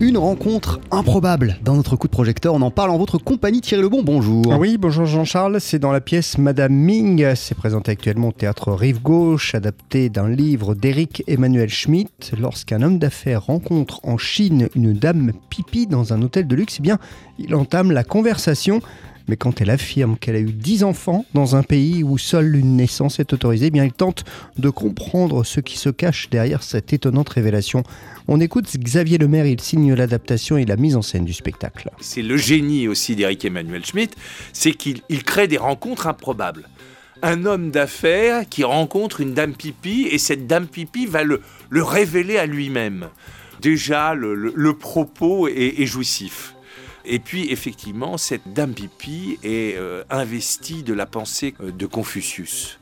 Une rencontre improbable dans notre coup de projecteur. On en parle en votre compagnie. Thierry Lebon, bonjour. Oui, bonjour Jean-Charles. C'est dans la pièce Madame Ming. C'est présenté actuellement au théâtre Rive Gauche, adapté d'un livre d'Éric Emmanuel Schmitt. Lorsqu'un homme d'affaires rencontre en Chine une dame pipi dans un hôtel de luxe, eh bien, il entame la conversation. Mais quand elle affirme qu'elle a eu 10 enfants dans un pays où seule une naissance est autorisée, eh bien il tente de comprendre ce qui se cache derrière cette étonnante révélation. On écoute Xavier Lemaire, il signe l'adaptation et la mise en scène du spectacle. C'est le génie aussi d'Eric Emmanuel Schmitt, c'est qu'il crée des rencontres improbables un homme d'affaires qui rencontre une dame pipi et cette dame pipi va le, révéler à lui-même. Déjà, le, propos est, jouissif. Et puis effectivement, cette dame Pipi est euh, investie de la pensée euh, de Confucius.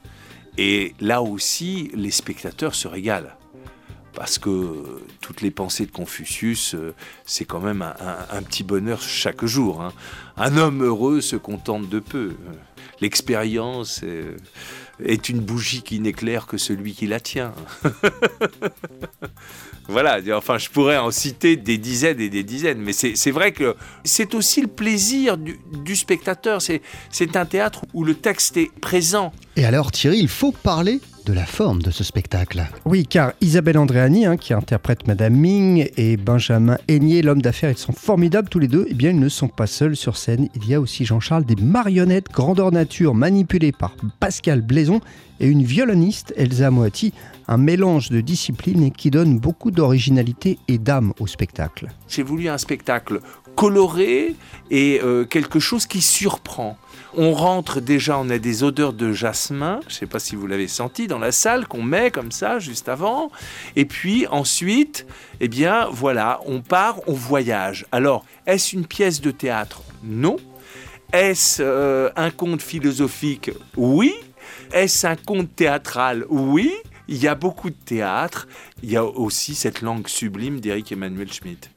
Et là aussi, les spectateurs se régalent. Parce que toutes les pensées de Confucius, euh, c'est quand même un, petit bonheur chaque jour. Hein. Un homme heureux se contente de peu. L'expérience est une bougie qui n'éclaire que celui qui la tient. Voilà, enfin, je pourrais en citer des dizaines et des dizaines, mais c'est vrai que c'est aussi le plaisir du, spectateur. C'est un théâtre où le texte est présent. Et alors, Thierry, il faut parler de la forme de ce spectacle. Oui, car Isabelle Andréani, hein, qui interprète Madame Ming, et Benjamin Aigné, l'homme d'affaires, ils sont formidables tous les deux. Eh bien, ils ne sont pas seuls sur scène. Il y a aussi Jean-Charles des marionnettes grandeur nature manipulées par Pascal Blaison et une violoniste, Elsa Moati, un mélange de disciplines qui donne beaucoup d'originalité et d'âme au spectacle. J'ai voulu un spectacle coloré et euh, quelque chose qui surprend. On rentre déjà, on a des odeurs de jasmin, je ne sais pas si vous l'avez senti, dans la salle qu'on met comme ça juste avant. Et puis ensuite, eh bien voilà, on part, on voyage. Alors, est-ce une pièce de théâtre? Non. Est-ce euh, un conte philosophique? Oui. Est-ce un conte théâtral? Oui. Il y a beaucoup de théâtre. Il y a aussi cette langue sublime d'Éric Emmanuel Schmitt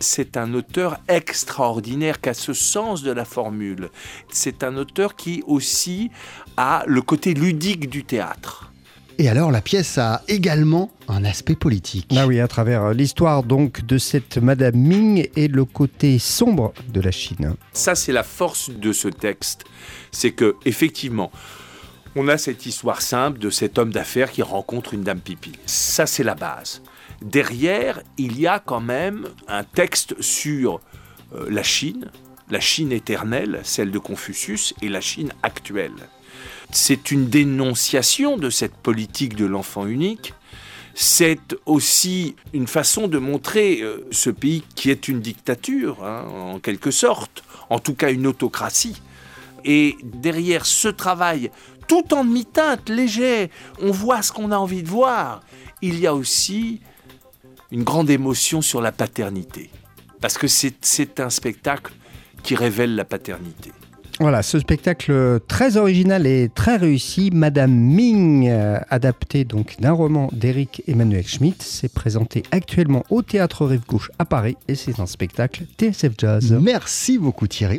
c'est un auteur extraordinaire qui a ce sens de la formule. C'est un auteur qui aussi a le côté ludique du théâtre. Et alors la pièce a également un aspect politique. Ah oui, à travers l'histoire donc de cette Madame Ming et le côté sombre de la Chine. Ça c'est la force de ce texte, c'est que effectivement on a cette histoire simple de cet homme d'affaires qui rencontre une dame pipi. Ça, c'est la base. Derrière, il y a quand même un texte sur euh, la Chine, la Chine éternelle, celle de Confucius, et la Chine actuelle. C'est une dénonciation de cette politique de l'enfant unique. C'est aussi une façon de montrer euh, ce pays qui est une dictature, hein, en quelque sorte, en tout cas une autocratie. Et derrière ce travail tout en demi-teinte, léger. On voit ce qu'on a envie de voir. Il y a aussi une grande émotion sur la paternité. Parce que c'est un spectacle qui révèle la paternité. Voilà, ce spectacle très original et très réussi, Madame Ming, euh, adapté donc d'un roman d'Éric Emmanuel Schmitt, s'est présenté actuellement au Théâtre Rive Gauche à Paris et c'est un spectacle TSF Jazz. Merci beaucoup Thierry.